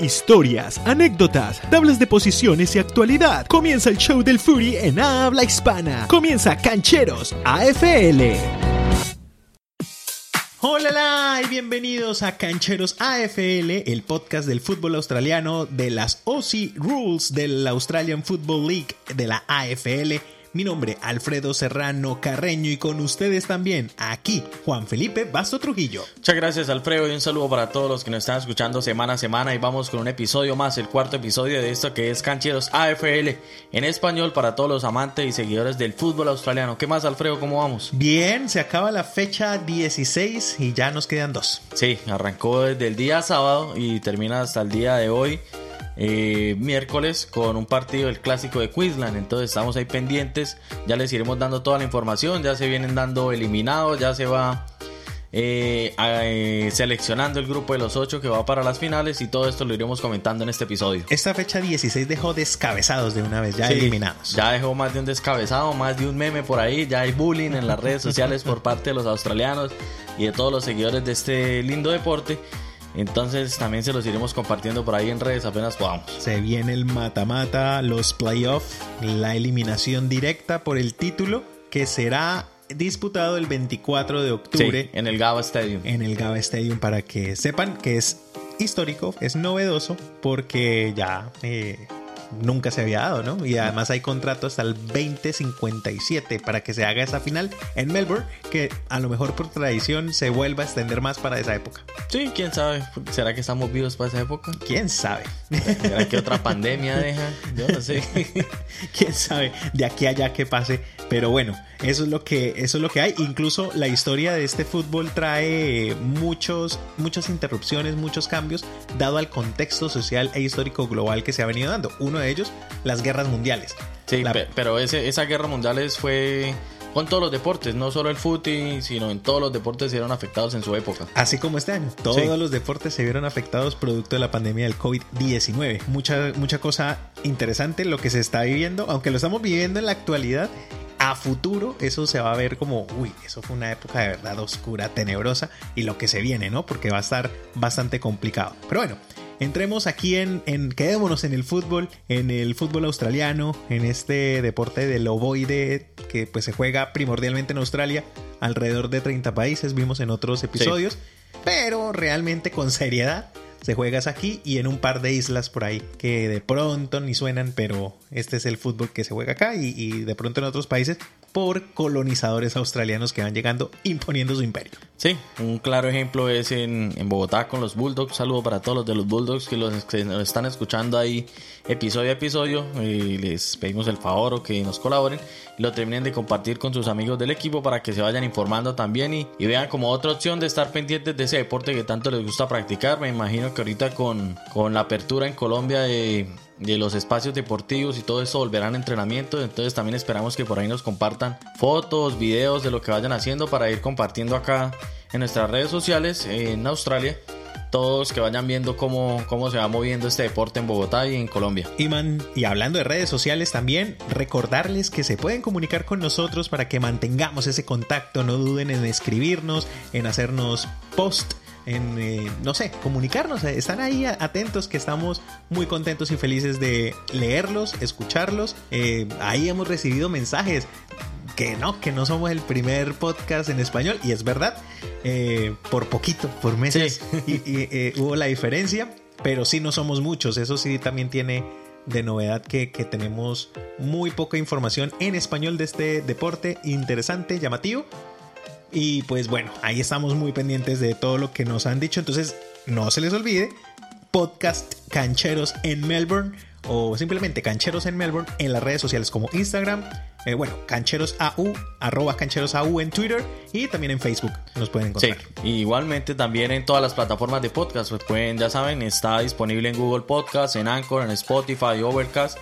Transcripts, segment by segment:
historias, anécdotas, tablas de posiciones y actualidad. Comienza el show del Fury en habla hispana. Comienza Cancheros AFL. Hola y bienvenidos a Cancheros AFL, el podcast del fútbol australiano de las Aussie Rules del Australian Football League de la AFL mi nombre, Alfredo Serrano Carreño, y con ustedes también, aquí, Juan Felipe Basto Trujillo. Muchas gracias, Alfredo, y un saludo para todos los que nos están escuchando semana a semana. Y vamos con un episodio más, el cuarto episodio de esto que es Cancheros AFL, en español para todos los amantes y seguidores del fútbol australiano. ¿Qué más, Alfredo? ¿Cómo vamos? Bien, se acaba la fecha 16 y ya nos quedan dos. Sí, arrancó desde el día sábado y termina hasta el día de hoy. Eh, miércoles con un partido del clásico de Queensland. Entonces estamos ahí pendientes. Ya les iremos dando toda la información. Ya se vienen dando eliminados. Ya se va eh, eh, seleccionando el grupo de los ocho que va para las finales. Y todo esto lo iremos comentando en este episodio. Esta fecha 16 dejó descabezados de una vez, ya eliminados. Ya dejó más de un descabezado, más de un meme por ahí. Ya hay bullying en las redes sociales por parte de los australianos y de todos los seguidores de este lindo deporte. Entonces también se los iremos compartiendo por ahí en redes apenas podamos. Se viene el mata-mata, los playoffs, la eliminación directa por el título que será disputado el 24 de octubre. en el Gava Stadium. En el Gava Stadium para que sepan que es histórico, es novedoso porque ya eh, nunca se había dado, ¿no? Y además hay contrato hasta el 2057 para que se haga esa final en Melbourne, que a lo mejor por tradición se vuelva a extender más para esa época. Sí, quién sabe. ¿Será que estamos vivos para esa época? ¿Quién sabe? ¿Será que otra pandemia deja? Yo no sé. ¿Quién sabe? De aquí a allá que pase. Pero bueno, eso es lo que, eso es lo que hay. Incluso la historia de este fútbol trae muchos, muchas interrupciones, muchos cambios, dado al contexto social e histórico global que se ha venido dando. Uno de ellos, las guerras mundiales. Sí, pero ese, esa guerra mundiales fue con todos los deportes, no solo el fútbol, sino en todos los deportes se vieron afectados en su época. Así como este año, todos los deportes se vieron afectados producto de la pandemia del COVID-19. Mucha, mucha cosa interesante lo que se está viviendo, aunque lo estamos viviendo en la actualidad a futuro eso se va a ver como, uy, eso fue una época de verdad oscura, tenebrosa y lo que se viene, ¿no? Porque va a estar bastante complicado. Pero bueno, entremos aquí en, en quedémonos en el fútbol, en el fútbol australiano, en este deporte del ovoide que pues se juega primordialmente en Australia, alrededor de 30 países, vimos en otros episodios, pero realmente con seriedad se juegas aquí y en un par de islas por ahí que de pronto ni suenan, pero este es el fútbol que se juega acá y, y de pronto en otros países por colonizadores australianos que van llegando imponiendo su imperio. Sí, un claro ejemplo es en, Bogotá con los Bulldogs. saludo para todos los de los Bulldogs que, los, que nos están escuchando ahí episodio a episodio. Y les pedimos el favor o que nos colaboren lo terminen de compartir con sus amigos del equipo para que se vayan informando también y, y vean como otra opción de estar pendientes de ese deporte que tanto les gusta practicar. Me imagino que ahorita con, con la apertura en Colombia de de los espacios deportivos y todo eso volverán a entrenamiento. Entonces también esperamos que por ahí nos compartan fotos, videos de lo que vayan haciendo para ir compartiendo acá en nuestras redes sociales en Australia. Todos que vayan viendo cómo, cómo se va moviendo este deporte en Bogotá y en Colombia. Y, man, y hablando de redes sociales también, recordarles que se pueden comunicar con nosotros para que mantengamos ese contacto. No duden en escribirnos, en hacernos post en, eh, no sé, comunicarnos. Están ahí atentos que estamos muy contentos y felices de leerlos, escucharlos. Eh, ahí hemos recibido mensajes que no, que no somos el primer podcast en español y es verdad, eh, por poquito, por meses y, hubo la diferencia, pero sí no somos muchos, eso sí también tiene de novedad que, que, tenemos muy poca información en español de este deporte interesante, llamativo, y pues bueno, ahí estamos muy pendientes de todo lo que nos han dicho. Entonces, no se les olvide, podcast Cancheros en Melbourne o simplemente Cancheros en Melbourne en las redes sociales como Instagram, eh, bueno, Cancheros AU, arroba Cancheros AU en Twitter y también en Facebook nos pueden encontrar. Sí, igualmente también en todas las plataformas de podcast, pues pueden, ya saben, está disponible en Google Podcast, en Anchor, en Spotify, Overcast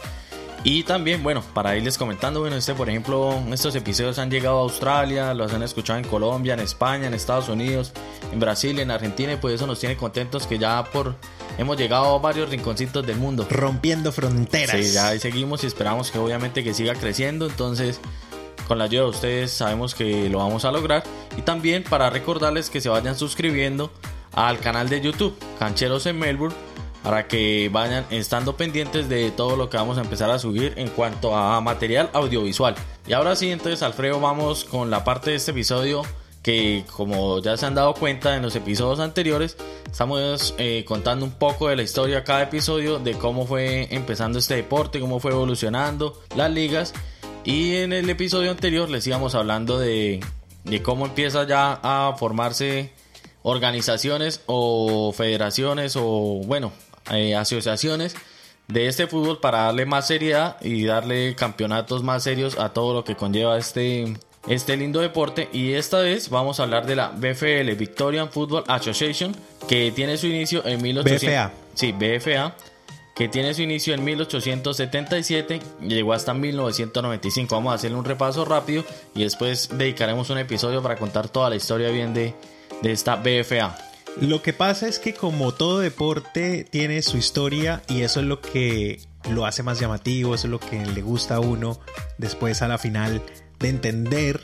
y también, bueno, para irles comentando, bueno, este, por ejemplo, estos episodios han llegado a Australia, los han escuchado en Colombia, en España, en Estados Unidos, en Brasil, en Argentina, y pues eso nos tiene contentos que ya por hemos llegado a varios rinconcitos del mundo. Rompiendo fronteras. Sí, ya ahí seguimos y esperamos que obviamente que siga creciendo, entonces con la ayuda de ustedes sabemos que lo vamos a lograr. Y también para recordarles que se vayan suscribiendo al canal de YouTube, Cancheros en Melbourne para que vayan estando pendientes de todo lo que vamos a empezar a subir en cuanto a material audiovisual. Y ahora sí, entonces Alfredo, vamos con la parte de este episodio que como ya se han dado cuenta en los episodios anteriores, estamos eh, contando un poco de la historia cada episodio, de cómo fue empezando este deporte, cómo fue evolucionando las ligas. Y en el episodio anterior les íbamos hablando de, de cómo empieza ya a formarse organizaciones o federaciones o bueno, eh, asociaciones de este fútbol para darle más seriedad y darle campeonatos más serios a todo lo que conlleva este, este lindo deporte. Y esta vez vamos a hablar de la BFL, Victorian Football Association, que tiene su inicio en 1800. BFA. Sí, BFA, que tiene su inicio en 1877 y llegó hasta 1995. Vamos a hacerle un repaso rápido y después dedicaremos un episodio para contar toda la historia bien de, de esta BFA. Lo que pasa es que como todo deporte tiene su historia y eso es lo que lo hace más llamativo, eso es lo que le gusta a uno después a la final de entender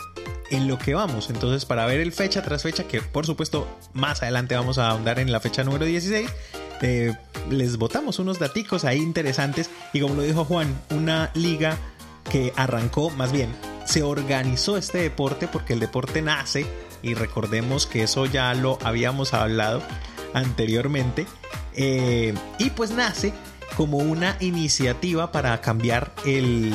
en lo que vamos. Entonces, para ver el fecha tras fecha, que por supuesto más adelante vamos a ahondar en la fecha número 16, eh, les botamos unos daticos ahí interesantes y como lo dijo Juan, una liga que arrancó, más bien, se organizó este deporte porque el deporte nace y recordemos que eso ya lo habíamos hablado anteriormente eh, y pues nace como una iniciativa para cambiar el,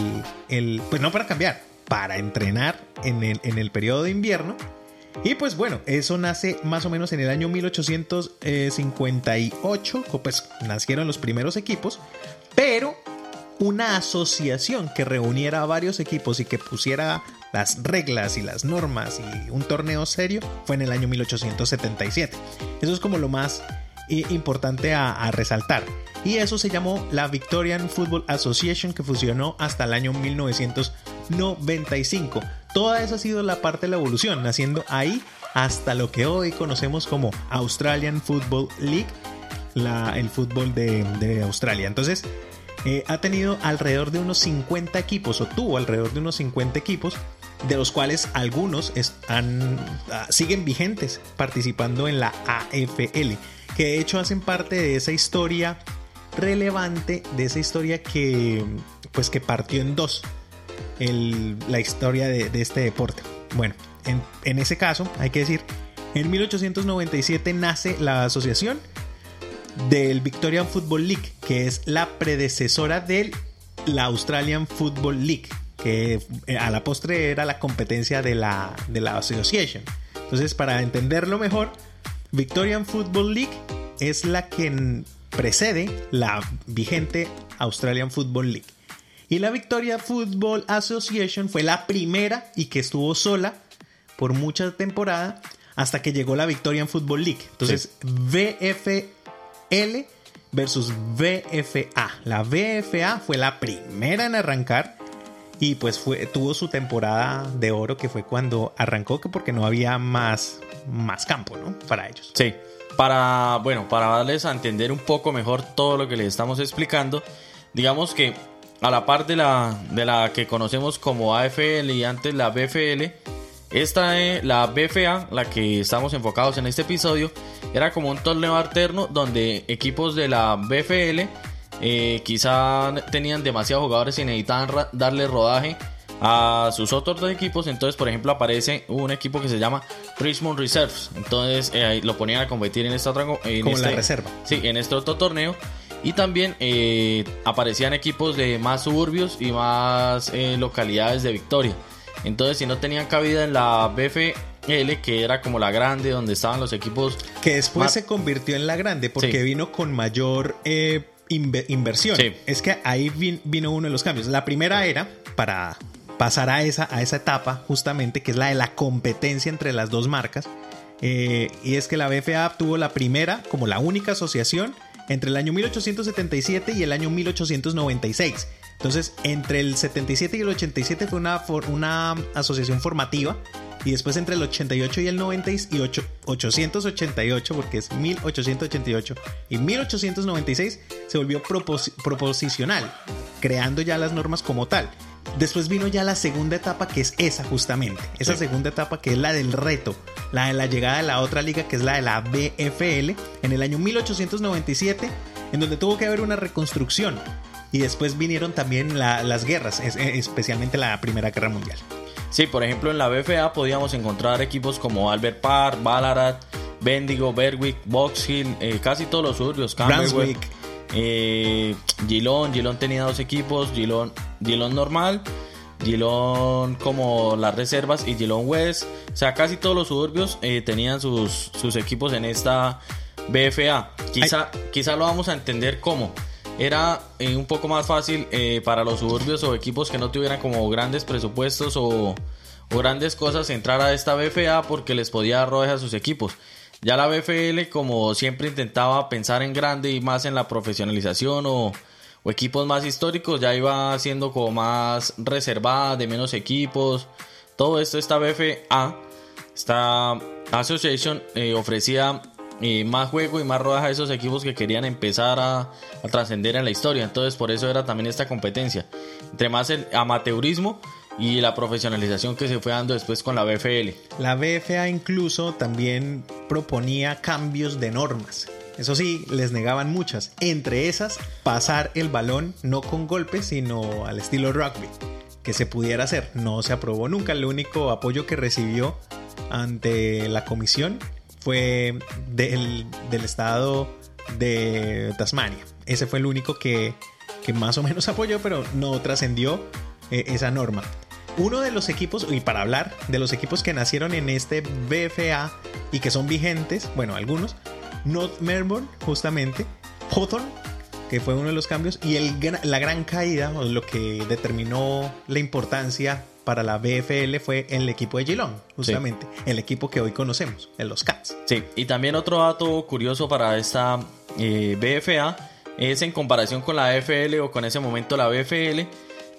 el, pues no para cambiar, para entrenar en el, en el periodo de invierno. Y pues bueno, eso nace más o menos en el año 1858, pues nacieron los primeros equipos, pero una asociación que reuniera a varios equipos y que pusiera las reglas y las normas y un torneo serio fue en el año 1877. Eso es como lo más eh, importante a, resaltar. Y eso se llamó la Victorian Football Association que fusionó hasta el año 1995. Toda esa ha sido la parte de la evolución, naciendo ahí hasta lo que hoy conocemos como Australian Football League, la, el fútbol de, de Australia. Entonces, eh, ha tenido alrededor de unos 50 equipos, o tuvo alrededor de unos 50 equipos, de los cuales algunos uh, siguen vigentes participando en la AFL, que de hecho hacen parte de esa historia relevante, de esa historia que, pues, que partió en dos, la historia de, este deporte. Bueno, en, en ese caso, hay que decir, en 1897 nace la asociación del Victorian Football League, que es la predecesora de la Australian Football League, que eh, a la postre era la competencia de la, de la Association. Entonces, para entenderlo mejor, Victorian Football League es la que precede la vigente Australian Football League. Y la Victoria Football Association fue la primera y que estuvo sola por mucha temporada hasta que llegó la Victorian Football League. Entonces, sí. VF L versus VFA. La VFA fue la primera en arrancar y pues fue, tuvo su temporada de oro que fue cuando arrancó, que porque no había más, más campo, ¿no? Para ellos. Sí. Para, bueno, para darles a entender un poco mejor todo lo que les estamos explicando, digamos que a la par de la, de la que conocemos como AFL y antes la BFL, esta es la BFA, la que estamos enfocados en este episodio, era como un torneo alterno donde equipos de la BFL eh, quizá tenían demasiados jugadores y necesitaban darle rodaje a sus otros dos equipos. Entonces, por ejemplo, aparece un equipo que se llama Richmond Reserves. Entonces, eh, lo ponían a competir en esta otra. En como este, la reserva. Sí, en este otro torneo. Y también eh, aparecían equipos de más suburbios y más eh, localidades de Victoria. Entonces, si no tenían cabida en la BFL, que era como la grande, donde estaban los equipos. Que después más... se convirtió en la grande porque sí. vino con mayor eh, inver inversión. Sí. Es que ahí vino uno de los cambios. La primera era para pasar a esa, a esa etapa, justamente, que es la de la competencia entre las dos marcas. Eh, y es que la BFA tuvo la primera, como la única asociación, entre el año 1877 y el año 1896. Entonces, entre el 77 y el 87 fue una, una asociación formativa. Y después entre el 88 y el 90 y 8, 888, porque es 1888 y 1896, se volvió propos, proposicional, creando ya las normas como tal. Después vino ya la segunda etapa, que es esa justamente. Esa sí. segunda etapa que es la del reto, la de la llegada de la otra liga, que es la de la BFL. En el año 1897 en donde tuvo que haber una reconstrucción. Y después vinieron también las guerras, especialmente la Primera Guerra Mundial. Sí, por ejemplo en la BFA podíamos encontrar equipos como Albert Park, Ballarat, Bendigo, Berwick, Box Hill, eh, casi todos los suburbios, Camberwell, eh, Gilón, Gilón tenía dos equipos, Gilón, Gilón normal, Gilón como las reservas y Gilón West, o sea, casi todos los suburbios eh, tenían sus, sus equipos en esta BFA. Quizá, quizá lo vamos a entender como era eh, un poco más fácil eh, para los suburbios o equipos que no tuvieran como grandes presupuestos o, grandes cosas entrar a esta BFA porque les podía dar a sus equipos. Ya la BFL como siempre intentaba pensar en grande y más en la profesionalización o, equipos más históricos, ya iba siendo como más reservada, de menos equipos. Todo esto, esta BFA, esta Association eh, ofrecía y más juego y más rodaje a esos equipos que querían empezar a, trascender en la historia. Entonces por eso era también esta competencia. Entre más el amateurismo y la profesionalización que se fue dando después con la BFL. La BFA incluso también proponía cambios de normas. Eso sí, les negaban muchas. Entre esas, pasar el balón no con golpes, sino al estilo rugby. Que se pudiera hacer. No se aprobó nunca. El único apoyo que recibió ante la comisión fue del, estado de Tasmania. Ese fue el único que, más o menos apoyó, pero no trascendió eh, esa norma. Uno de los equipos, y para hablar de los equipos que nacieron en este BFA y que son vigentes, bueno, algunos, North Melbourne, justamente, Hawthorne, que fue uno de los cambios, y el, la gran caída, o lo que determinó la importancia para la BFL fue el equipo de Geelong, justamente, el equipo que hoy conocemos, en los Cats. Sí, y también otro dato curioso para esta eh, BFA es en comparación con la FL o con ese momento la BFL,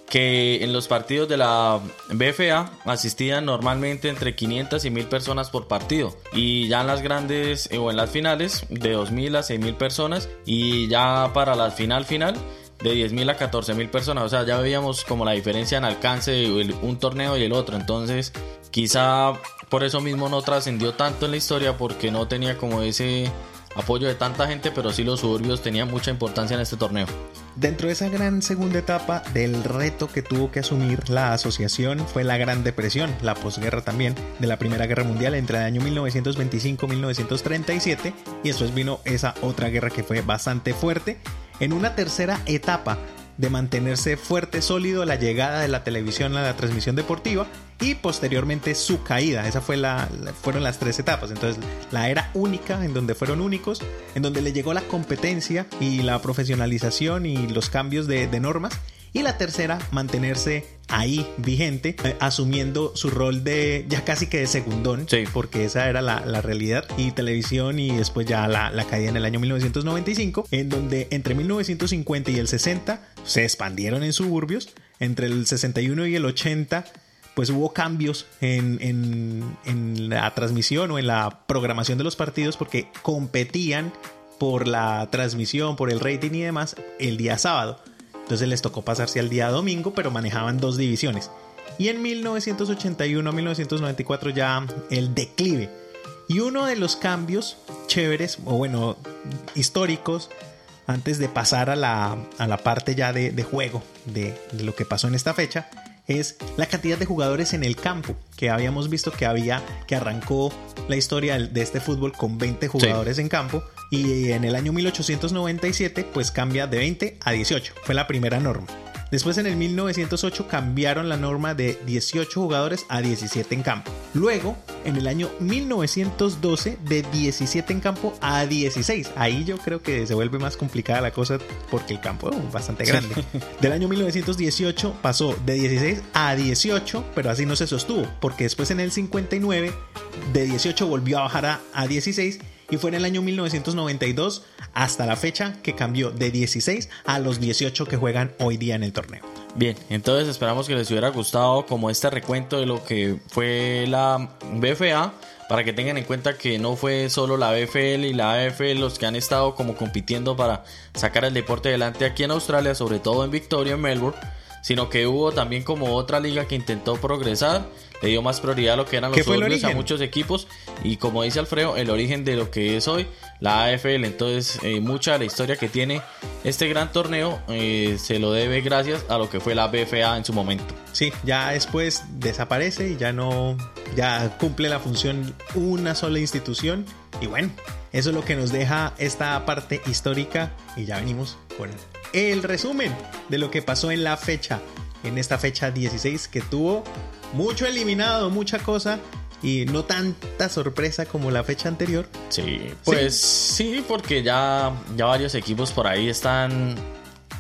que en los partidos de la BFA asistían normalmente entre 500 y 1000 personas por partido y ya en las grandes eh, o en las finales de 2000 a 6000 personas y ya para la final final de 10.000 a 14.000 personas. O sea, ya veíamos como la diferencia en alcance de un torneo y el otro. Entonces, quizá por eso mismo no trascendió tanto en la historia porque no tenía como ese apoyo de tanta gente, pero sí los suburbios tenían mucha importancia en este torneo. Dentro de esa gran segunda etapa del reto que tuvo que asumir la asociación fue la Gran Depresión, la posguerra también de la Primera Guerra Mundial entre el año 1925-1937 y después vino esa otra guerra que fue bastante fuerte en una tercera etapa de mantenerse fuerte, sólido, la llegada de la televisión a la transmisión deportiva y posteriormente su caída. Esa fue la, fueron las tres etapas. Entonces, la era única, en donde fueron únicos, en donde le llegó la competencia y la profesionalización y los cambios de normas y la tercera, mantenerse ahí vigente, eh, asumiendo su rol de ya casi que de segundón, porque esa era la, realidad, y televisión y después ya la, la caída en el año 1995, en donde entre 1950 y el 60 se expandieron en suburbios, entre el 61 y el 80 pues hubo cambios en, en, en, la transmisión o en la programación de los partidos porque competían por la transmisión, por el rating y demás el día sábado. Entonces les tocó pasarse al día domingo, pero manejaban dos divisiones. Y en 1981 1994 ya el declive. Y uno de los cambios chéveres, o bueno, históricos, antes de pasar a la, parte ya de, juego de, lo que pasó en esta fecha, es la cantidad de jugadores en el campo, que habíamos visto que había, que arrancó la historia de este fútbol con 20 jugadores en campo y en el año 1897 pues cambia de 20 a 18, fue la primera norma. Después en el 1908 cambiaron la norma de 18 jugadores a 17 en campo. Luego, en el año 1912, de 17 en campo a 16. Ahí yo creo que se vuelve más complicada la cosa porque el campo es bastante grande. Del año 1918 pasó de 16 a 18, pero así no se sostuvo, porque después en el 59 de 18 volvió a bajar a, a 16 y fue en el año 1992 hasta la fecha que cambió de 16 a los 18 que juegan hoy día en el torneo. Bien, entonces esperamos que les hubiera gustado como este recuento de lo que fue la BFA para que tengan en cuenta que no fue solo la BFL y la AFL los que han estado como compitiendo para sacar el deporte adelante aquí en Australia, sobre todo en Victoria, en Melbourne, sino que hubo también como otra liga que intentó progresar, le dio más prioridad a lo que eran los suburbios a muchos equipos y como dice Alfredo, el origen de lo que es hoy la AFL. Entonces, eh, mucha de la historia que tiene este gran torneo eh, se lo debe gracias a lo que fue la BFA en su momento. Sí, ya después desaparece y ya no, ya cumple la función una sola institución y bueno, eso es lo que nos deja esta parte histórica y ya venimos con el resumen de lo que pasó en la fecha, en esta fecha 16 que tuvo mucho eliminado, mucha cosa y no tanta sorpresa como la fecha anterior. Sí, pues sí, porque ya, ya varios equipos por ahí están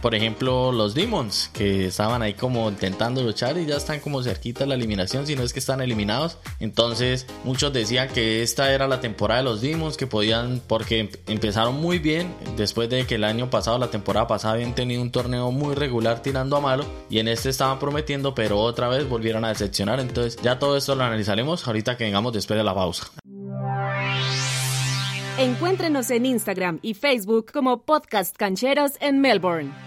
por ejemplo, los Demons, que estaban ahí como intentando luchar y ya están como cerquita de la eliminación, si no es que están eliminados. Entonces, muchos decían que esta era la temporada de los Demons, que podían, porque em, empezaron muy bien, después de que el año pasado, la temporada pasada, habían tenido un torneo muy regular tirando a malo, y en este estaban prometiendo, pero otra vez volvieron a decepcionar. Entonces, ya todo esto lo analizaremos ahorita que vengamos después de la pausa. Encuéntrenos en Instagram y Facebook como Podcast Cancheros en Melbourne.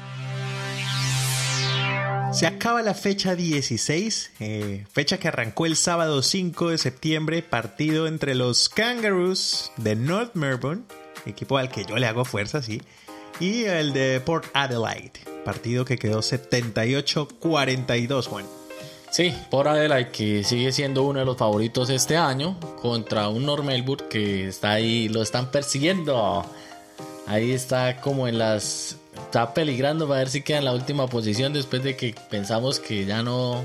Se acaba la fecha 16, eh, fecha que arrancó el sábado 5 de septiembre, partido entre los Kangaroos de North Melbourne, equipo al que yo le hago fuerza, sí, y el de Port Adelaide, partido que quedó 78-42, Juan. Sí, Port Adelaide que sigue siendo uno de los favoritos este año contra un North Melbourne que está ahí, lo están persiguiendo. Ahí está como en las está peligrando para ver si queda en la última posición después de que pensamos que ya no,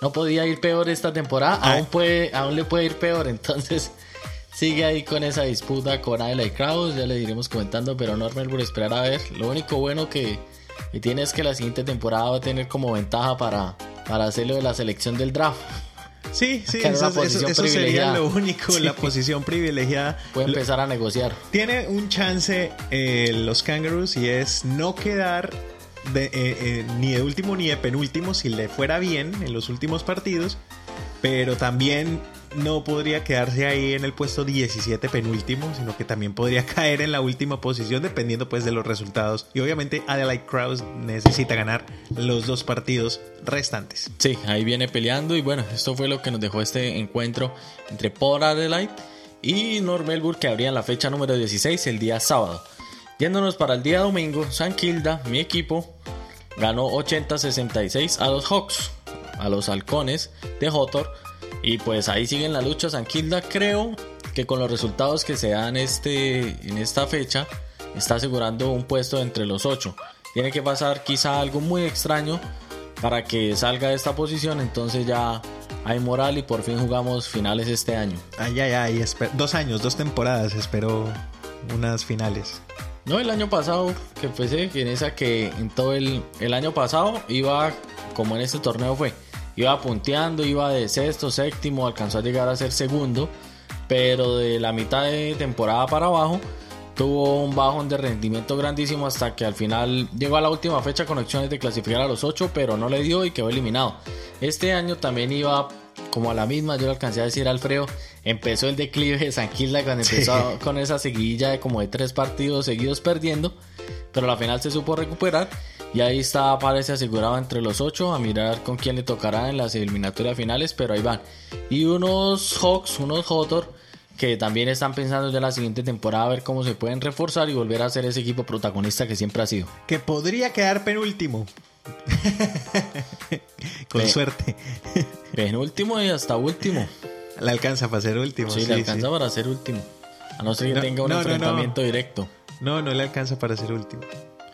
no podía ir peor esta temporada. Ah. Aún, puede, aún le puede ir peor, entonces sigue ahí con esa disputa con Adelaide Kraus, ya le iremos comentando, pero no por esperar a ver. Lo único bueno que, que, tiene es que la siguiente temporada va a tener como ventaja para, para hacerlo de la selección del draft. Sí, sí, eso, sería lo único, la posición privilegiada. Puede empezar a negociar. Tiene un chance eh, los Kangaroos y es no quedar de, eh, eh, ni de último ni de penúltimo si le fuera bien en los últimos partidos, pero también no podría quedarse ahí en el puesto 17 penúltimo, sino que también podría caer en la última posición dependiendo pues de los resultados. Y obviamente Adelaide Kraus necesita ganar los dos partidos restantes. Sí, ahí viene peleando y bueno, esto fue lo que nos dejó este encuentro entre Port Adelaide y North Melbourne que abrían la fecha número 16 el día sábado. Yéndonos para el día domingo, San Kilda, mi equipo, ganó 80-66 a los Hawks, a los halcones de Hotor y pues ahí siguen la lucha. San Kilda creo que con los resultados que se dan este, en esta fecha está asegurando un puesto entre los ocho. Tiene que pasar quizá algo muy extraño para que salga de esta posición. Entonces ya hay moral y por fin jugamos finales este año. Ay, ay, ay. Dos años, dos temporadas. Espero unas finales. No, el año pasado que empecé, en esa que en todo el, el año pasado iba como en este torneo fue iba punteando, iba de sexto, séptimo, alcanzó a llegar a ser segundo, pero de la mitad de temporada para abajo tuvo un bajón de rendimiento grandísimo hasta que al final llegó a la última fecha con opciones de clasificar a los 8, pero no le dio y quedó eliminado. Este año también iba como a la misma, yo le alcancé a decir a Alfredo, empezó el declive de San cuando empezó con esa seguidilla de como de tres partidos seguidos perdiendo, pero al final se supo recuperar y ahí está, parece asegurado entre los ocho, a mirar con quién le tocará en las eliminatorias finales, pero ahí van. Y unos Hawks, unos Hotor, que también están pensando ya en la siguiente temporada a ver cómo se pueden reforzar y volver a ser ese equipo protagonista que siempre ha sido. Que podría quedar penúltimo. con suerte. penúltimo y hasta último. Le alcanza para ser último. Sí, le alcanza para ser último. A no ser que tenga un enfrentamiento directo. No, no le alcanza para ser último.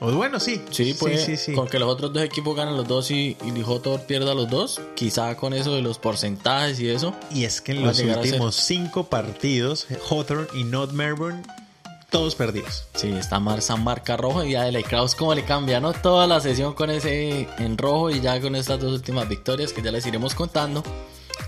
O bueno, sí. Sí, pues con que los otros dos equipos ganen los dos y, y Lijotor pierda los dos, quizá con eso de los porcentajes y eso. Y es que en los últimos cinco partidos, Hawthorne y North Melbourne, todos perdidos. Sí, está Mar San Marca rojo y ya Kraus como le cambia, ¿no? Toda la sesión con ese en rojo y ya con estas dos últimas victorias que ya les iremos contando.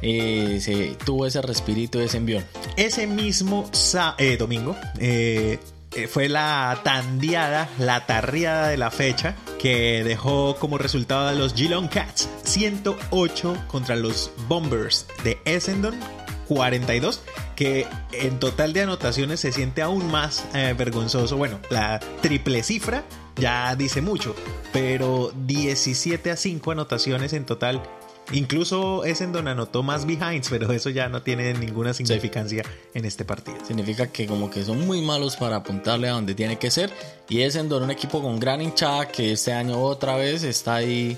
Eh, se tuvo ese respirito, ese envión. Ese mismo eh, domingo, eh, eh, fue la tandeada, la tarriada de la fecha, que dejó como resultado a los Geelong Cats 108 contra los Bombers de Essendon 42, que en total de anotaciones se siente aún más eh, vergonzoso. Bueno, la triple cifra ya dice mucho, pero 17 a 5 anotaciones en total. Incluso es en donde anotó más behinds, pero eso ya no tiene ninguna significancia en este partido. Significa que como que son muy malos para apuntarle a donde tiene que ser. Y es en donde un equipo con gran hinchada que este año otra vez está ahí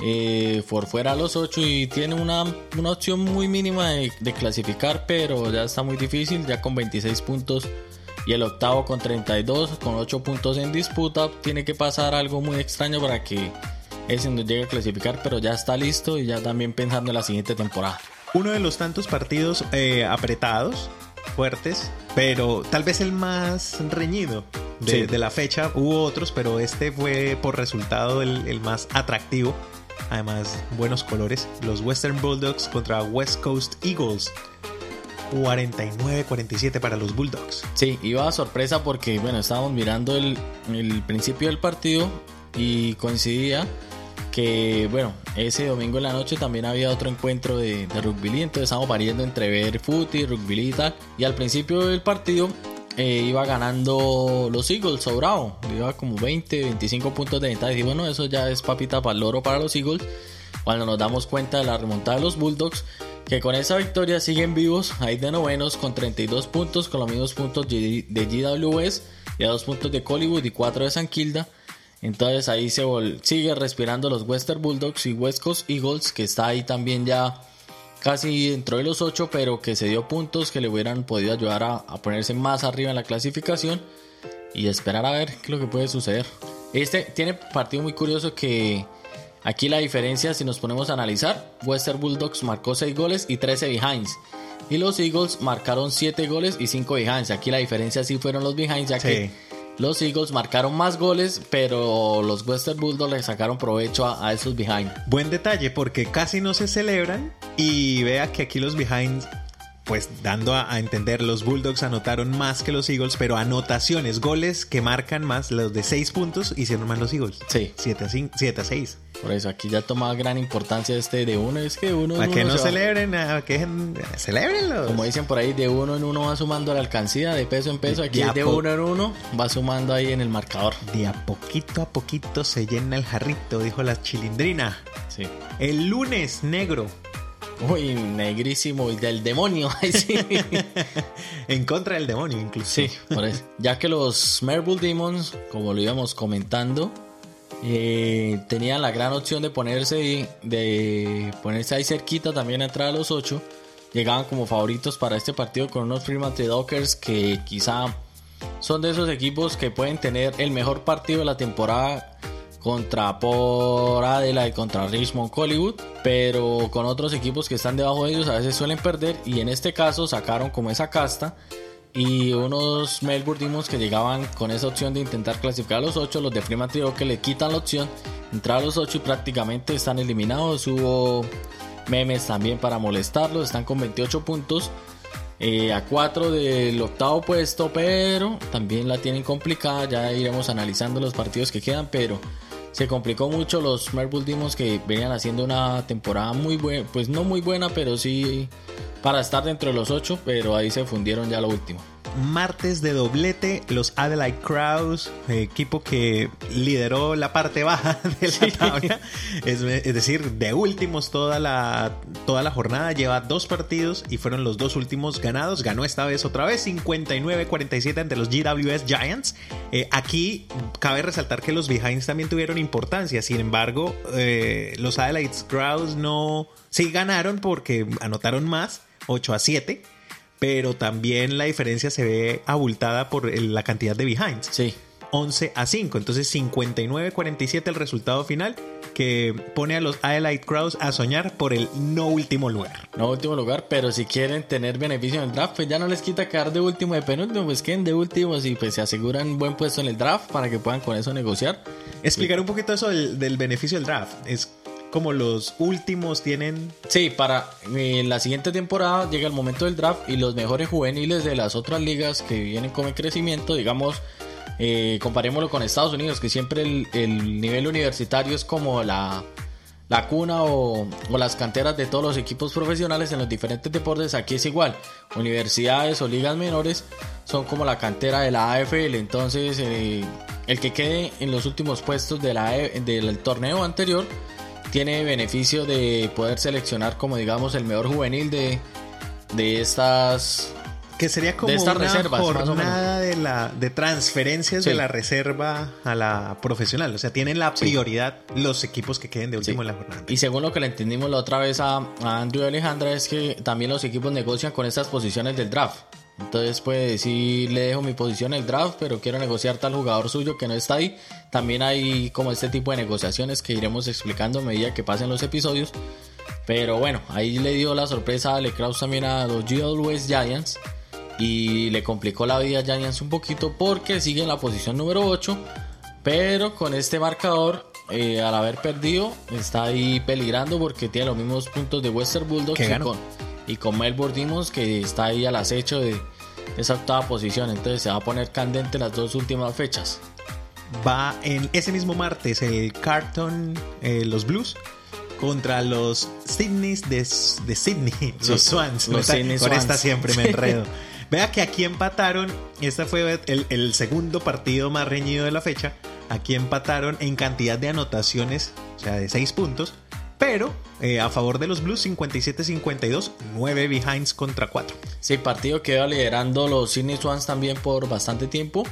eh, por fuera a los 8 y tiene una, una opción muy mínima de, de, clasificar, pero ya está muy difícil, ya con 26 puntos y el octavo con 32, con 8 puntos en disputa, tiene que pasar algo muy extraño para que ese no llegue a clasificar, pero ya está listo y ya también pensando en la siguiente temporada. Uno de los tantos partidos eh, apretados, fuertes, pero tal vez el más reñido de, sí. de, la fecha. Hubo otros, pero este fue por resultado el, el más atractivo además buenos colores, los Western Bulldogs contra West Coast Eagles. 49-47 para los Bulldogs. Sí, iba a sorpresa porque, bueno, estábamos mirando el, el, principio del partido y coincidía que, bueno, ese domingo en la noche también había otro encuentro de, rugby, entonces estábamos variando entre ver fútbol rugby y tal. Y al principio del partido eh, iba ganando los Eagles sobrado, iba como 20, 25 puntos de ventaja. Y bueno, eso ya es papita para el loro para los Eagles. Cuando nos damos cuenta de la remontada de los Bulldogs, que con esa victoria siguen vivos, ahí de novenos con 32 puntos, con los mismos puntos de GWS, y a 2 puntos de Hollywood y 4 de San Kilda. Entonces ahí se sigue respirando los Western Bulldogs y West Coast Eagles, que está ahí también ya casi dentro de los 8, pero que se dio puntos que le hubieran podido ayudar a, ponerse más arriba en la clasificación y esperar a ver qué es lo que puede suceder. Este tiene partido muy curioso que aquí la diferencia, si nos ponemos a analizar, Western Bulldogs marcó 6 goles y 13 behinds. Y los Eagles marcaron 7 goles y 5 behinds. Aquí la diferencia sí fueron los behinds, ya que los Eagles marcaron más goles, pero los Western Bulldogs le sacaron provecho a, a, esos behind. Buen detalle, porque casi no se celebran. Y vea que aquí los behind, pues dando a, a, entender, los Bulldogs anotaron más que los Eagles, pero anotaciones, goles que marcan más, los de 6 puntos, hicieron más los Eagles. Sí. 7 a, 5, 7 a 6. Por eso aquí ya toma gran importancia este de uno. Es que uno. Para que uno no se celebren, a que celebrenlo. Como dicen por ahí, de uno en uno va sumando la alcancía, de peso en peso. Aquí De de uno en uno va sumando ahí en el marcador. De a poquito a poquito se llena el jarrito, dijo la chilindrina. Sí. El lunes negro, Uy, negrísimo y del demonio. Sí. en contra del demonio incluso. Sí, por eso. Ya que los Marble Demons, como lo íbamos comentando, eh, tenían la gran opción de ponerse, de ponerse ahí cerquita también a entrar a los 8. Llegaban como favoritos para este partido con unos Fremont Dockers que quizá son de esos equipos que pueden tener el mejor partido de la temporada contra por Adela y contra Richmond Hollywood, pero con otros equipos que están debajo de ellos a veces suelen perder y en este caso sacaron como esa casta y unos Melbourne Demons que llegaban con esa opción de intentar clasificar a los 8, los de Fremont que le quitan la opción, entrar a los 8 y prácticamente están eliminados, hubo memes también para molestarlos, están con 28 puntos. eh, a 4 del octavo puesto, pero también la tienen complicada. Ya iremos analizando los partidos que quedan, pero se complicó mucho los Marble Demons que venían haciendo una temporada muy buena, pues no muy buena, pero sí para estar dentro de los 8, pero ahí se fundieron ya lo último. Martes de doblete, los Adelaide Crows, equipo que lideró la parte baja de la tabla, es, es decir, de últimos toda la, toda la jornada, lleva dos partidos y fueron los dos últimos ganados, ganó esta vez otra vez 59-47 ante los GWS Giants. Eh, aquí cabe resaltar que los Behinds también tuvieron importancia, sin embargo, eh, los Adelaide Crows no, sí ganaron porque anotaron más, 8 a 7 pero también la diferencia se ve abultada por el- la cantidad de behinds. Sí, 11 a 5, entonces 59-47 el resultado final que pone a los Adelaide Crows a soñar por el no último lugar. no último lugar, pero si quieren tener beneficio en el draft, pues ya no les quita quedar de último de penúltimo, pues queden de últimos y pues se aseguran buen puesto en el draft para que puedan con eso negociar. Explicar un poquito eso del, del beneficio del draft. Es como los últimos tienen... Sí, para eh, la siguiente temporada llega el momento del draft y los mejores juveniles de las otras ligas que vienen con el crecimiento, digamos, eh, comparémoslo con Estados Unidos, que siempre el, el nivel universitario es como la, la cuna o, o las canteras de todos los equipos profesionales en los diferentes deportes. Aquí es igual, universidades o ligas menores son como la cantera de la AFL, entonces... eh, el que quede en los últimos puestos de la, e, del torneo anterior tiene beneficio de poder seleccionar como digamos el mejor juvenil de, de estas que sería como de estas una reservas, jornada de la de transferencias Sí. de la reserva a la profesional, o sea, tienen la prioridad los equipos que queden de último en la jornada. Y según lo que le entendimos la otra vez a, a Andrew y Alejandra es que también los equipos negocian con estas posiciones del draft. Entonces puede decir, le dejo mi posición en el draft, pero quiero negociar tal jugador suyo que no está ahí. También hay como este tipo de negociaciones que iremos explicando a medida que pasen los episodios. Pero bueno, ahí le dio la sorpresa a Ale Kraus también a los West Giants. Y le complicó la vida a Giants un poquito porque sigue en la posición número 8. Pero con este marcador, eh, al haber perdido, está ahí peligrando porque tiene los mismos puntos de Western Bulldogs Que ganó. con, y con Melbourne Demons que está ahí al acecho de esa octava posición. Entonces se va a poner candente las dos últimas fechas. Va en ese mismo martes el Carton, eh, los Blues, contra los Sydneys de, de Sydney, los Swans. los Sydney esta Swans. siempre me enredo. Vea que aquí empataron, este fue el, el segundo partido más reñido de la fecha. Aquí empataron en cantidad de anotaciones, o sea, de 6 puntos. Pero eh, a favor de los Blues, 57-52, 9 behinds contra 4. Sí, partido que iba liderando los Sydney Swans también por bastante tiempo.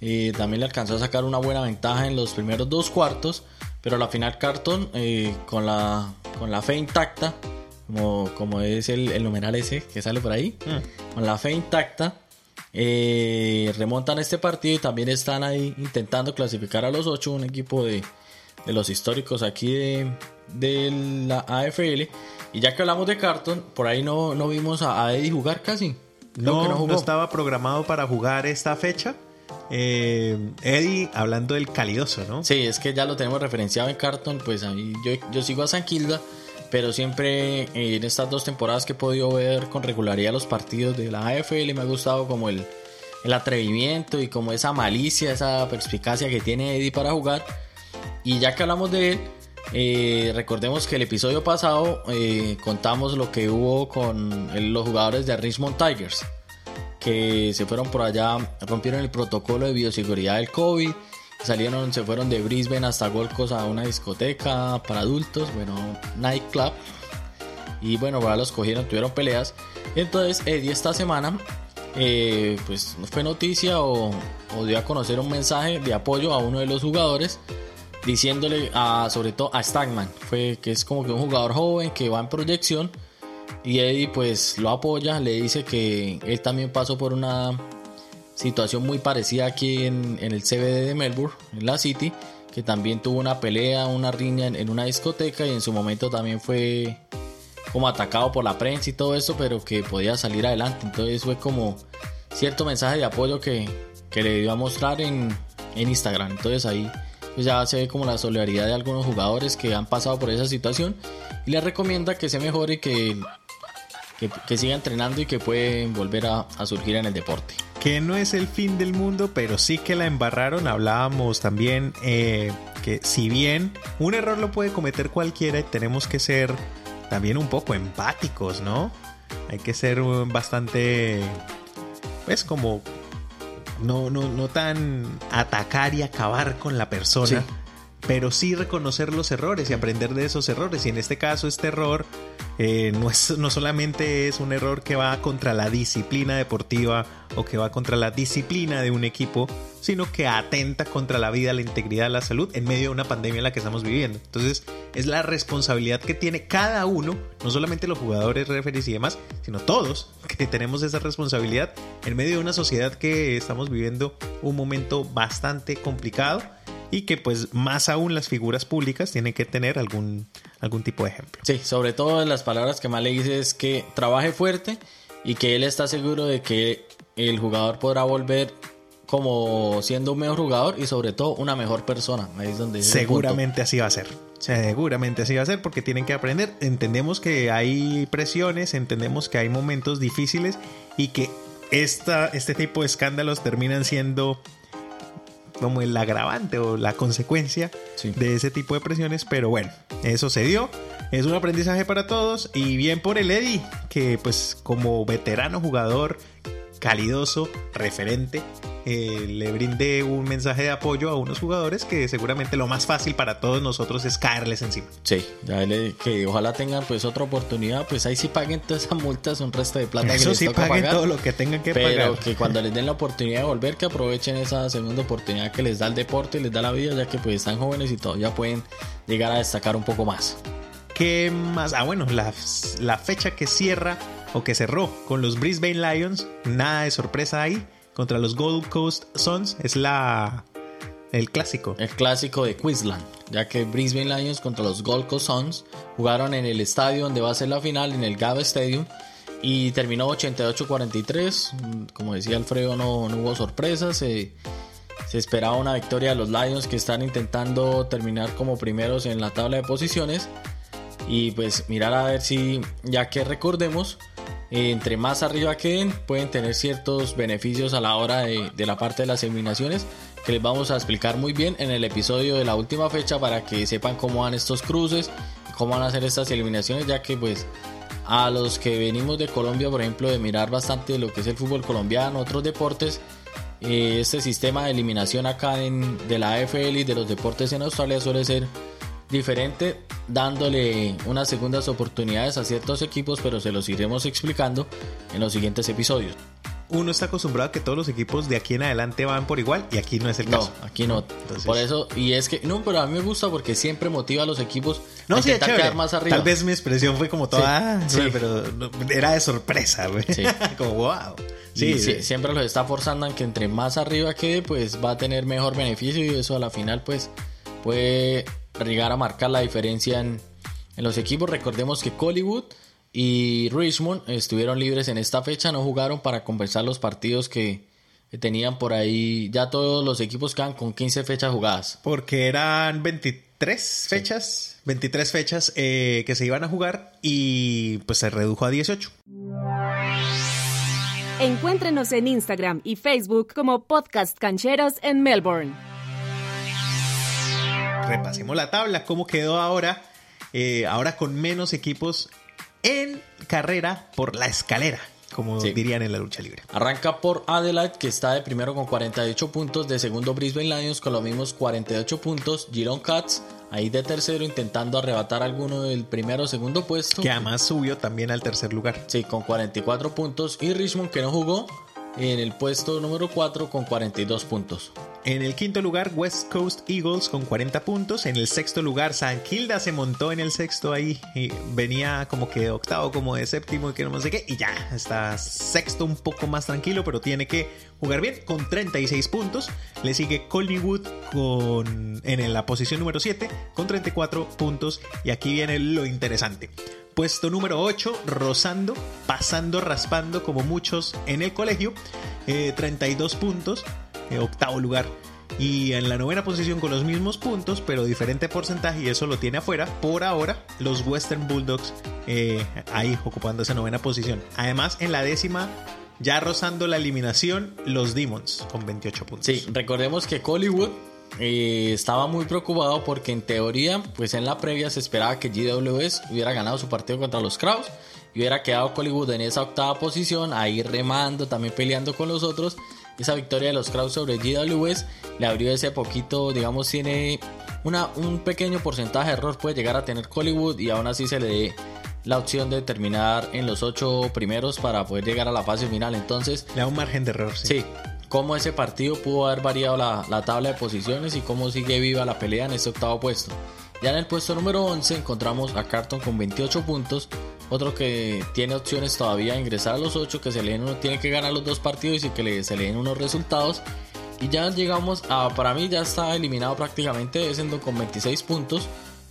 Y también le alcanzó a sacar una buena ventaja en los primeros dos cuartos. Pero a la final Carton, eh, con, la, con la fe intacta, como, como es el, el numeral ese que sale por ahí, con la fe intacta, eh, remontan este partido y también están ahí intentando clasificar a los 8, un equipo de, de los históricos aquí de, de la AFL. Y ya que hablamos de Carton, por ahí no, no vimos a, Eddie jugar casi. No, que no, jugó. estaba programado para jugar esta fecha. Eh, Eddie, hablando del calidoso, ¿no? Sí, es que ya lo tenemos referenciado en Carton, pues a mí, yo, yo sigo a San Kilda, pero siempre eh, en estas dos temporadas que he podido ver con regularidad los partidos de la AFL me ha gustado como el, el atrevimiento y como esa malicia, esa perspicacia que tiene Eddie para jugar. Y ya que hablamos de él, eh, recordemos que el episodio pasado eh, contamos lo que hubo con los jugadores de Richmond Tigers que se fueron por allá, rompieron el protocolo de bioseguridad del COVID, salieron, se fueron de Brisbane hasta Gold Coast a una discoteca para adultos, bueno, nightclub. Y bueno, ahora los cogieron, tuvieron peleas. Entonces Eddie esta semana, eh, pues fue noticia o dio a conocer un mensaje de apoyo a uno de los jugadores diciéndole a, sobre todo a Stagman, fue que es como que un jugador joven que va en proyección y Eddie pues lo apoya, le dice que él también pasó por una situación muy parecida aquí en, en el CBD de Melbourne, en la City, que también tuvo una pelea, una riña en, una discoteca y en su momento también fue como atacado por la prensa y todo eso, pero que podía salir adelante. Entonces fue como cierto mensaje de apoyo que, que le dio a mostrar en, en Instagram. Entonces ahí ya se ve como la solidaridad de algunos jugadores que han pasado por esa situación y le recomienda que se mejore y que, que, siga entrenando y que puede volver a, surgir en el deporte. Que no es el fin del mundo, pero sí que la embarraron. Hablábamos también eh, que si bien un error lo puede cometer cualquiera, tenemos que ser también un poco empáticos, ¿no? Hay que ser bastante, pues como no, no, no tan atacar y acabar con la persona. Pero sí reconocer los errores y aprender de esos errores. Y en este caso, este error eh, no, es, no solamente es un error que va contra la disciplina deportiva o que va contra la disciplina de un equipo, sino que atenta contra la vida, la integridad, la salud en medio de una pandemia en la que estamos viviendo. Entonces, es la responsabilidad que tiene cada uno, no solamente los jugadores, referees y demás, sino todos que tenemos esa responsabilidad en medio de una sociedad que estamos viviendo un momento bastante complicado y que pues más aún las figuras públicas tienen que tener algún, algún tipo de ejemplo. Sí, sobre todo las palabras que más le dice es que trabaje fuerte y que él está seguro de que el jugador podrá volver como siendo un mejor jugador y sobre todo una mejor persona. Ahí es donde Seguramente así va a ser. Seguramente así va a ser porque tienen que aprender. Entendemos que hay presiones, entendemos que hay momentos difíciles y que esta, este tipo de escándalos terminan siendo como el agravante o la consecuencia Sí. de ese tipo de presiones. Pero bueno, eso se dio. Es un aprendizaje para todos y bien por el Eddie, que pues como veterano jugador, calidoso, referente, eh, le brinde un mensaje de apoyo a unos jugadores que seguramente lo más fácil para todos nosotros es caerles encima. Sí, que ojalá tengan pues otra oportunidad, pues ahí sí paguen todas esas multas, un resto de plata que Eso les sí, toca paguen pagar. todo lo que tengan que pero pagar. que cuando les den la oportunidad de volver, que aprovechen esa segunda oportunidad que les da el deporte y les da la vida, ya que pues están jóvenes y todavía pueden llegar a destacar un poco más. ¿Qué más? Ah, bueno, la, la fecha que cierra o que cerró con los Brisbane Lions, nada de sorpresa ahí. Contra los Gold Coast Suns es la el clásico. El clásico de Queensland, ya que Brisbane Lions contra los Gold Coast Suns jugaron en el estadio donde va a ser la final, en el Gava Stadium, y terminó 88-43. Mm, Como decía Alfredo, no, no hubo sorpresas. Se, se esperaba una victoria de los Lions que están intentando terminar como primeros en la tabla de posiciones. Y pues mirar a ver si, ya que recordemos, entre más arriba queden, pueden tener ciertos beneficios a la hora de, la parte de las eliminaciones, que les vamos a explicar muy bien en el episodio de la última fecha para que sepan cómo van estos cruces, cómo van a hacer estas eliminaciones, ya que pues a los que venimos de Colombia, por ejemplo, de mirar bastante lo que es el fútbol colombiano, otros deportes, eh, este sistema de eliminación acá en, de la AFL y de los deportes en Australia suele ser diferente, dándole unas segundas oportunidades a ciertos equipos, pero se los iremos explicando en los siguientes episodios. Uno está acostumbrado a que todos los equipos de aquí en adelante van por igual y aquí no es el No, caso. aquí no. Entonces- Por eso, y es que, no, pero a mí me gusta porque siempre motiva a los equipos No, a sí, intentar quedar más arriba. Tal vez mi expresión fue como toda, Sí, "Ah", sí. pero era de sorpresa, güey. Sí. como wow. Sí, Sí, siempre los está forzando en que entre más arriba quede, pues va a tener mejor beneficio y eso a la final, pues puede llegar a marcar la diferencia en, en los equipos. Recordemos que Collywood y Richmond estuvieron libres en esta fecha, no jugaron para conversar los partidos que, que tenían por ahí. Ya todos los equipos quedan con 15 fechas jugadas. Porque eran 23 fechas, 23 fechas eh, que se iban a jugar y pues se redujo a 18. Encuéntrenos en Instagram y Facebook como Podcast Cancheros en Melbourne. Repasemos la tabla, cómo quedó ahora, eh, ahora con menos equipos en carrera por la escalera, como Sí. dirían en la lucha libre. Arranca por Adelaide, que está de primero con 48 puntos. De segundo, Brisbane Lions con los mismos 48 puntos. Giron Cats, ahí de tercero, intentando arrebatar alguno del primero o segundo puesto. Que además subió también al tercer lugar. Sí, con 44 puntos. Y Richmond, que no jugó, en el puesto número 4 con 42 puntos. En el quinto lugar, West Coast Eagles con 40 puntos. En el sexto lugar, San Kilda se montó en el sexto ahí. Y venía como que de octavo, como de séptimo y que no sé qué. Y ya, está sexto un poco más tranquilo, pero tiene que jugar bien con 36 puntos. Le sigue Collingwood con, en la posición número 7 con 34 puntos. Y aquí viene lo interesante. Puesto número 8, rozando, pasando, raspando como muchos en el colegio. eh, 32 puntos, eh, octavo lugar. Y en la novena posición con los mismos puntos, pero diferente porcentaje, y eso lo tiene afuera, por ahora, los Western Bulldogs eh, ahí ocupando esa novena posición. Además, en la décima, ya rozando la eliminación, los Demons con 28 puntos. Sí, recordemos que Collywood eh, estaba muy preocupado porque en teoría, pues en la previa se esperaba que GWS hubiera ganado su partido contra los Kraus y hubiera quedado Collywood en esa octava posición, ahí remando, también peleando con los otros. Esa victoria de los Kraus sobre GWS le abrió ese poquito, digamos, tiene una, un pequeño porcentaje de error, puede llegar a tener Collywood y aún así se le dé la opción de terminar en los ocho primeros para poder llegar a la fase final. Entonces, Le da un margen de error, sí. Sí, cómo ese partido pudo haber variado la, la tabla de posiciones y cómo sigue viva la pelea en este octavo puesto. Ya en el puesto número 11 encontramos a Carton con 28 puntos, otro que tiene opciones todavía de ingresar a los 8, que se leen uno, tiene que ganar los dos partidos y que le, se leen unos resultados. Y ya llegamos a, para mí ya está eliminado prácticamente, Essendon con 26 puntos,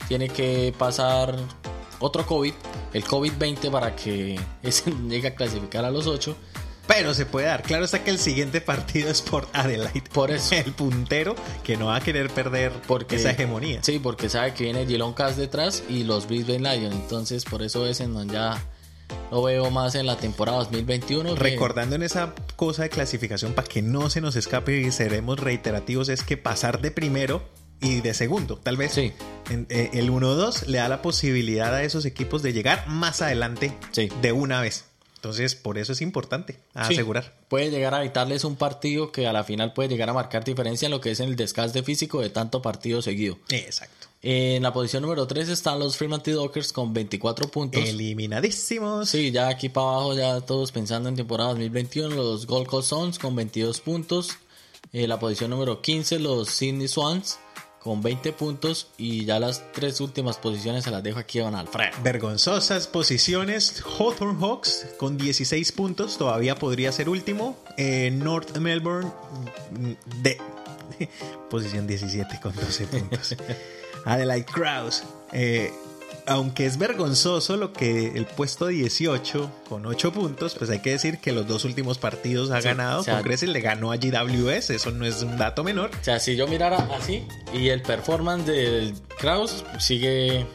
tiene que pasar otro COVID, el COVID-20 para que Essendon llegue a clasificar a los 8. Pero se puede dar. Claro está que el siguiente partido es por Adelaide. Por eso. El puntero que no va a querer perder Porque, esa hegemonía. Sí, porque sabe que viene Geelong Cats detrás y los Brisbane Lions. Entonces, por eso es en donde ya lo veo más en la temporada 2021. que- Recordando en esa cosa de clasificación para que no se nos escape y seremos reiterativos es que pasar de primero y de segundo, tal vez Sí. en- eh, el 1-2 le da la posibilidad a esos equipos de llegar más adelante Sí. de una vez. Entonces, por eso es importante Sí, asegurar. Puede llegar a evitarles un partido que a la final puede llegar a marcar diferencia en lo que es en el desgaste físico de tanto partido seguido. Exacto. En la posición número 3 están los Fremantle Dockers con 24 puntos. Eliminadísimos. Sí, ya aquí para abajo, ya todos pensando en temporada 2021, los Gold Coast Suns con 22 puntos. En la posición número 15, los Sydney Swans con 20 puntos. Y ya las tres últimas posiciones se las dejo aquí a Don Alfredo. Vergonzosas posiciones. Hawthorne Hawks con 16 puntos. Todavía podría ser último. Eh, North Melbourne mm, de posición 17 con 12 puntos. Adelaide Krause. eh, aunque es vergonzoso lo que el puesto 18 con 8 puntos, pues hay que decir que los dos últimos partidos ha Sí, ganado. o sea- con Grecia le ganó a GWS, eso no es un dato menor. O sea, si yo mirara así y el performance del Kraus sigue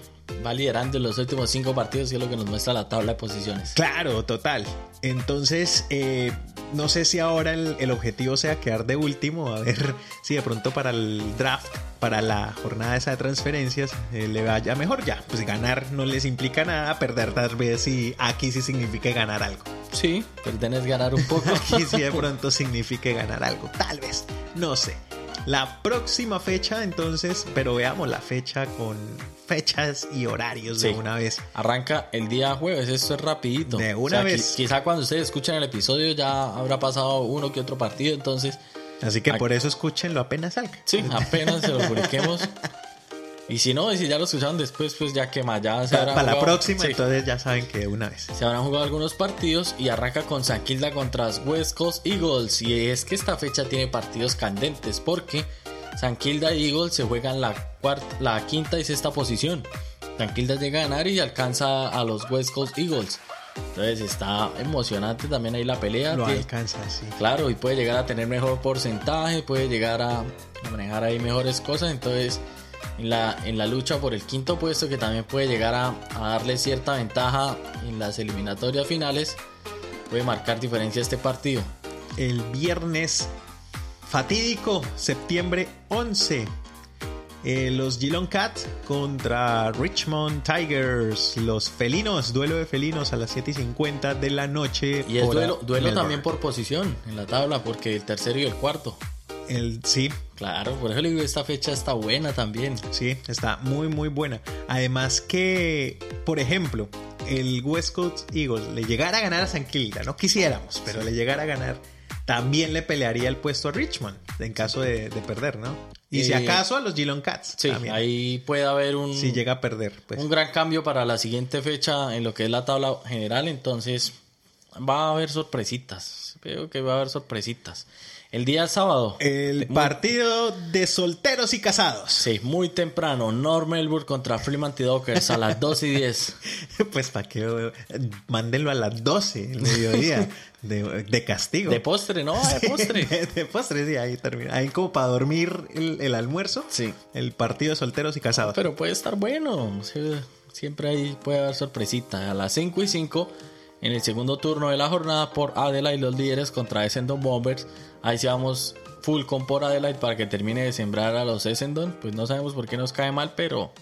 va liderando en los últimos cinco partidos, que es lo que nos muestra la tabla de posiciones. Claro, total. Entonces, eh, no sé si ahora el, el objetivo sea quedar de último, a ver si de pronto para el draft, para la jornada esa de transferencias, eh, le vaya mejor ya. Pues ganar no les implica nada, perder tal vez sí, aquí sí significa ganar algo. Sí, perder es ganar un poco. Aquí sí de pronto significa ganar algo, tal vez, no sé. La próxima fecha, entonces, pero veamos la fecha con fechas y horarios de una vez. Arranca el día jueves, esto es rapidito. De una vez. quizá cuando ustedes escuchen el episodio ya habrá pasado uno que otro partido, entonces Así que por eso escúchenlo apenas salga. sí, apenas se lo publiquemos. Y si no, y si ya lo escucharon después, pues ya que más, ya se Para habrán la próxima, sí, entonces ya saben que una vez. se habrán jugado algunos partidos y arranca con San Kilda contra West Coast Eagles. Y es que esta fecha tiene partidos candentes porque San Kilda y Eagles se juegan la, cuarta, la quinta y sexta posición. San Kilda llega a ganar y alcanza a los West Coast Eagles. Entonces está emocionante también ahí la pelea. Lo Tiene- alcanza, sí. Claro, y puede llegar a tener mejor porcentaje, puede llegar a manejar ahí mejores cosas. Entonces, en la, en la lucha por el quinto puesto, que también puede llegar a, a darle cierta ventaja en las eliminatorias finales, puede marcar diferencia este partido. El viernes fatídico, septiembre 11. eh, los Geelong Cats contra Richmond Tigers. Los felinos, duelo de felinos a las 7 y 50 de la noche. Y es duelo, duelo también por posición en la tabla, porque el tercero y el cuarto. El, sí, Claro, por eso le digo, esta fecha está buena también. Sí, está muy muy buena. Además que, por ejemplo, el West Coast Eagles le llegara a ganar a San Kilda, no quisiéramos, pero le llegara a ganar, también le pelearía el puesto a Richmond en caso de, de perder, ¿no? Y si Eh, acaso a los Geelong Cats. Sí, también, ahí puede haber un, Si llega a perder, pues. un gran cambio para la siguiente fecha en lo que es la tabla general, entonces va a haber sorpresitas. Veo que va a haber sorpresitas. El día sábado, El partido de solteros y casados. sí, muy temprano, North Melbourne contra Fremantle Dockers a las 2 y 10. Pues para que mándenlo a las 12 el mediodía de, de castigo. De postre, ¿no? De postre. de, de postre, sí, ahí termina. Ahí como para dormir el, el almuerzo. Sí. El partido de solteros y casados. Pero puede estar bueno. Siempre ahí puede haber sorpresita. A las 5 y 5, en el segundo turno de la jornada, por Adelaide, los líderes contra Essendon Bombers. Ahí sí vamos full con por Adelaide para que termine de sembrar a los Essendon. Pues no sabemos por qué nos cae mal, pero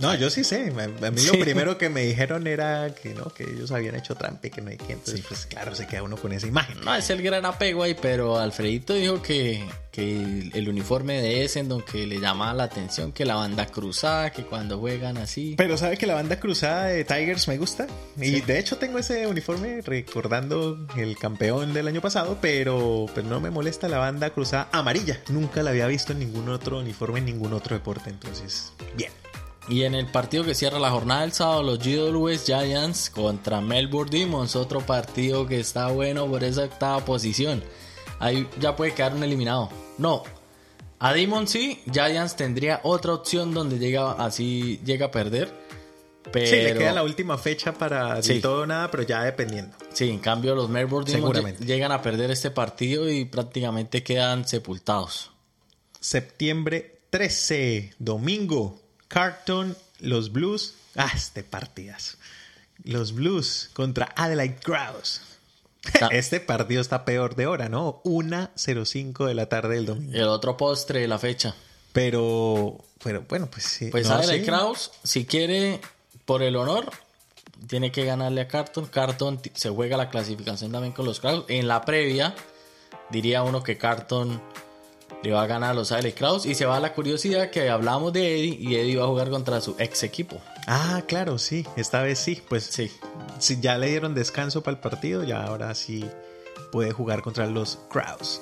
No, yo sí sé. A mí Sí. lo primero que me dijeron era que no, que ellos habían hecho trampa y que no hay que. Entonces, pues claro, se queda uno con esa imagen. no es el gran apego ahí. Pero Alfredito dijo que, que el, el uniforme de Essendon que le llamaba la atención, que la banda cruzada, que cuando juegan así. Pero sabe que la banda cruzada de Tigers me gusta. Y de hecho tengo ese uniforme recordando el campeón del año pasado, pero, pero no me molesta la banda cruzada amarilla. Nunca la había visto en ningún otro uniforme, en ningún otro deporte. Entonces, bien. Y en el partido que cierra la jornada del sábado, los GWS Giants contra Melbourne Demons, otro partido que está bueno por esa octava posición. Ahí ya puede quedar un eliminado. No, a Demons sí, Giants tendría otra opción donde llega así llega a perder. Pero Sí, le queda la última fecha para Sí. todo o nada, pero ya dependiendo. sí, en cambio los Melbourne Demons llegan a perder este partido y prácticamente quedan sepultados. Septiembre 13, domingo, Carton, los Blues. Ah, este partidas. Los Blues contra Adelaide Crowds. Ah. Este partido está peor de hora, ¿no? 1.05 de la tarde del domingo. El otro postre de la fecha. Pero, pero bueno, pues sí. Pues no Adelaide. Kraus, si quiere, por el honor, tiene que ganarle a Carton. Carton se juega la clasificación también con los Kraus. En la previa, diría uno que Carton le va a ganar a los LA Kraus. Y se va a la curiosidad que hablamos de Eddie y Eddie va a jugar contra su ex equipo. Ah, claro, sí, esta vez sí, pues Sí. si ya le dieron descanso para el partido, ya ahora sí puede jugar contra los Crowds.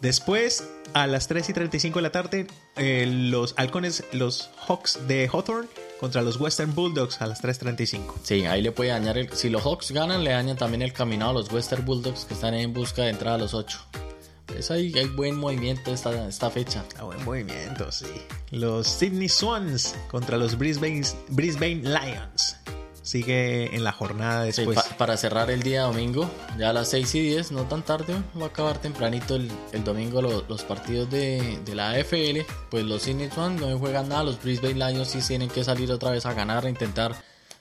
Después, a las 3 y 35 de la tarde, eh, los halcones, los Hawks de Hawthorne contra los Western Bulldogs a las 3.35. Sí, ahí le puede dañar el. Si los Hawks ganan, le dañan también el caminado a los Western Bulldogs que están en busca de entrar a los 8. Pues ahí hay buen movimiento esta, esta fecha. A buen movimiento, sí. Los Sydney Swans contra los Brisbane, Brisbane Lions. Sigue en la jornada Sí, después. pa- para cerrar el día domingo, ya a las 6 y 10, no tan tarde, va a acabar tempranito el, el domingo lo- los partidos de, de la AFL. Pues los Sydney Swans no juegan nada, los Brisbane Lions sí tienen que salir otra vez a ganar, a intentar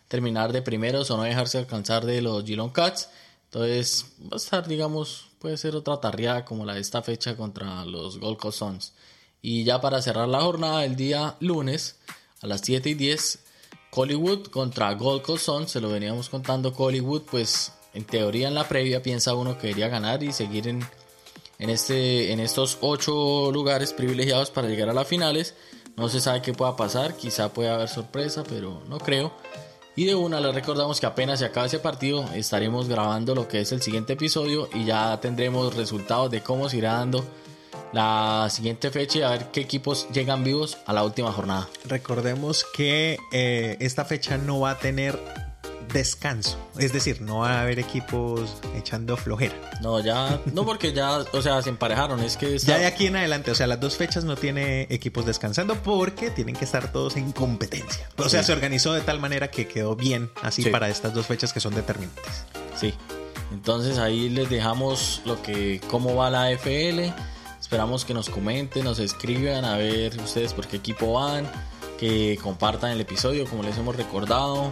terminar de primeros o no dejarse alcanzar de los Geelong Cats. Entonces va a estar, digamos, puede ser otra tarriada como la de esta fecha contra los Gold Coast Suns. Y ya para cerrar la jornada el día lunes a las 7 y 10, Collywood contra Gold Coast Suns, se lo veníamos contando Collywood, pues en teoría en la previa piensa uno que debería ganar y seguir en, en, este, en estos ocho lugares privilegiados para llegar a las finales. No se sabe qué pueda pasar, quizá pueda haber sorpresa, pero no creo. Y de una les recordamos que apenas se acabe ese partido estaremos grabando lo que es el siguiente episodio y ya tendremos resultados de cómo se irá dando la siguiente fecha y a ver qué equipos llegan vivos a la última jornada. Recordemos que eh, esta fecha no va a tener descanso. Es decir, no va a haber equipos echando flojera. No, ya, no porque ya, o sea, se emparejaron, es que Ya de aquí en adelante, o sea, las dos fechas no tiene equipos descansando porque tienen que estar todos en competencia. O sea, Sí. se organizó de tal manera que quedó bien así Sí. para estas dos fechas que son determinantes. Sí. Entonces ahí les dejamos lo que cómo va la FL. Esperamos que nos comenten, nos escriban a ver ustedes por qué equipo van, que compartan el episodio como les hemos recordado.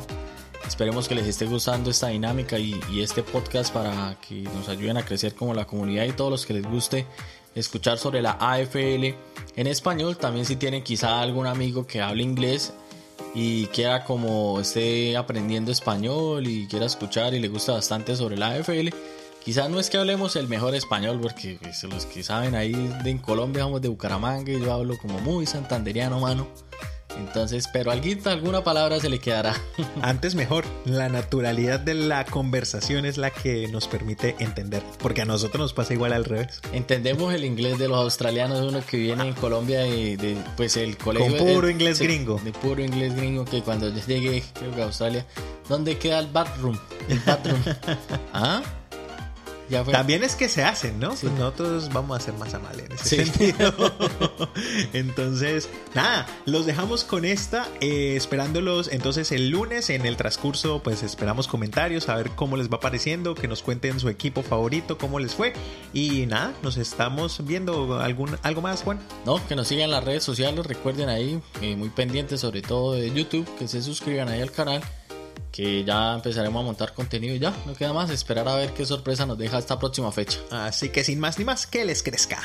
Esperemos que les esté gustando esta dinámica y, este podcast para que nos ayuden a crecer como la comunidad y todos los que les guste escuchar sobre la AFL en español. También si tienen quizá algún amigo que hable inglés y quiera como esté aprendiendo español y quiera escuchar y le gusta bastante sobre la AFL, quizá no es que hablemos el mejor español porque pues, los que saben ahí de en Colombia somos de Bucaramanga y yo hablo como muy santanderiano, mano. Entonces, pero alguita, alguna palabra se le quedará. Antes mejor, la naturalidad de la conversación es la que nos permite entender, porque a nosotros nos pasa igual al revés. Entendemos el inglés de los australianos, uno que viene en Colombia de, de, pues el colegio. Con puro el- inglés gringo. De puro inglés gringo que cuando yo llegué, creo que a Australia, ¿dónde queda el bathroom? El bathroom. ¿Ah? Ya. También es que se hacen, ¿no? Sí. Pues nosotros vamos a ser más amables en ese Sí. sentido. entonces, nada, los dejamos con esta, eh, esperándolos entonces el lunes en el transcurso, pues esperamos comentarios, a ver cómo les va pareciendo, que nos cuenten su equipo favorito, cómo les fue. Y nada, nos estamos viendo algún, algo más, Juan. No, que nos sigan en las redes sociales, recuerden ahí, eh, muy pendientes sobre todo de YouTube, que se suscriban ahí al canal, que ya empezaremos a montar contenido y ya, no queda más, esperar a ver qué sorpresa nos deja esta próxima fecha. Así que sin más ni más, que les crezca.